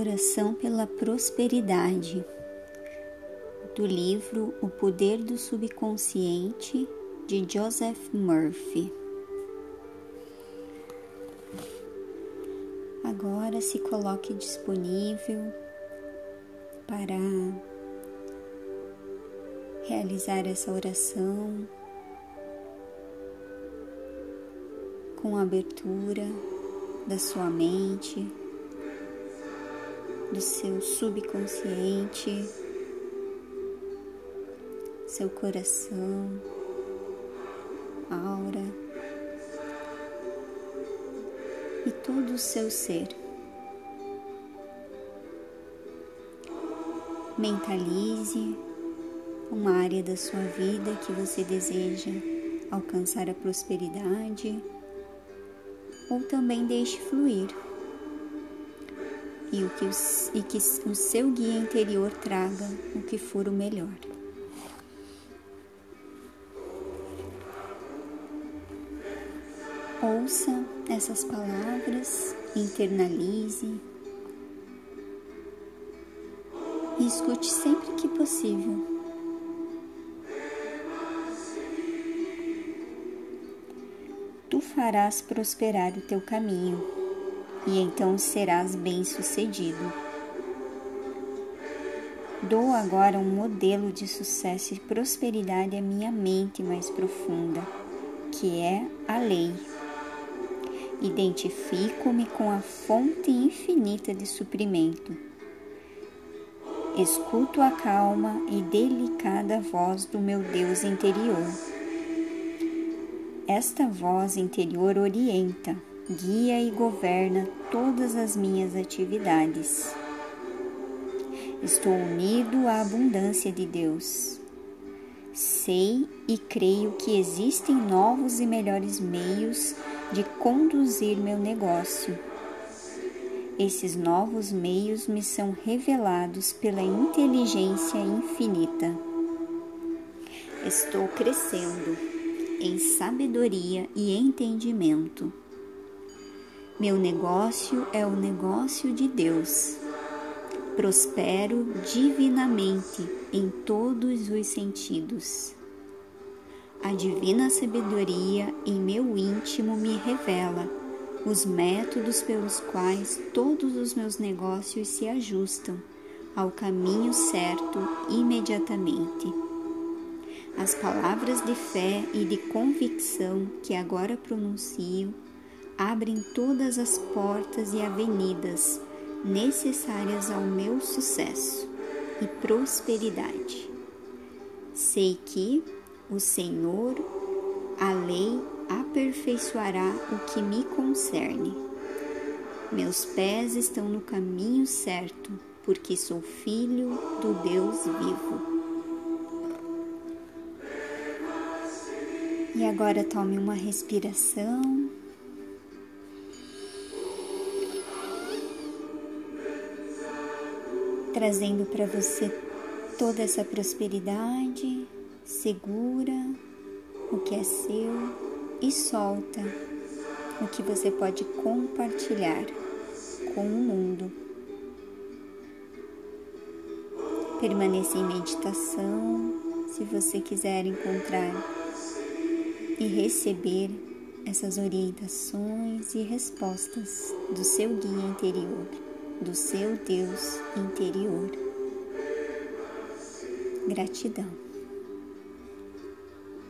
Oração pela Prosperidade, do livro O Poder do Subconsciente, de Joseph Murphy. Agora se coloque disponível para realizar essa oração com abertura da sua mente do seu subconsciente, seu coração, aura e todo o seu ser. Mentalize uma área da sua vida que você deseja alcançar a prosperidade ou também deixe fluir e, o que e que o seu guia interior traga o que for o melhor. Ouça essas palavras, internalize e escute sempre que possível. Tu farás prosperar o teu caminho e então serás bem-sucedido. Dou agora um modelo de sucesso e prosperidade à minha mente mais profunda, que é a lei. Identifico-me com a fonte infinita de suprimento. Escuto a calma e delicada voz do meu Deus interior. Esta voz interior orienta, guia e governa todas as minhas atividades. Estou unido à abundância de Deus. Sei e creio que existem novos e melhores meios de conduzir meu negócio. Esses novos meios me são revelados pela inteligência infinita. Estou crescendo em sabedoria e entendimento. Meu negócio é o negócio de Deus. Prospero divinamente em todos os sentidos. A divina sabedoria em meu íntimo me revela os métodos pelos quais todos os meus negócios se ajustam ao caminho certo imediatamente. As palavras de fé e de convicção que agora pronuncio abrem todas as portas e avenidas necessárias ao meu sucesso e prosperidade. Sei que o Senhor, a lei, aperfeiçoará o que me concerne. Meus pés estão no caminho certo, porque sou filho do Deus vivo. E agora tome uma respiração. Trazendo para você toda essa prosperidade, segura o que é seu e solta o que você pode compartilhar com o mundo. Permaneça em meditação se você quiser encontrar e receber essas orientações e respostas do seu guia interior do seu Deus interior. Gratidão.